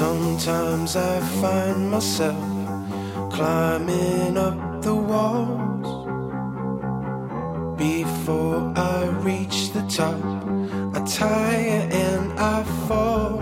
Sometimes I find myself climbing up the walls. Before I reach the top, I tire and I fall.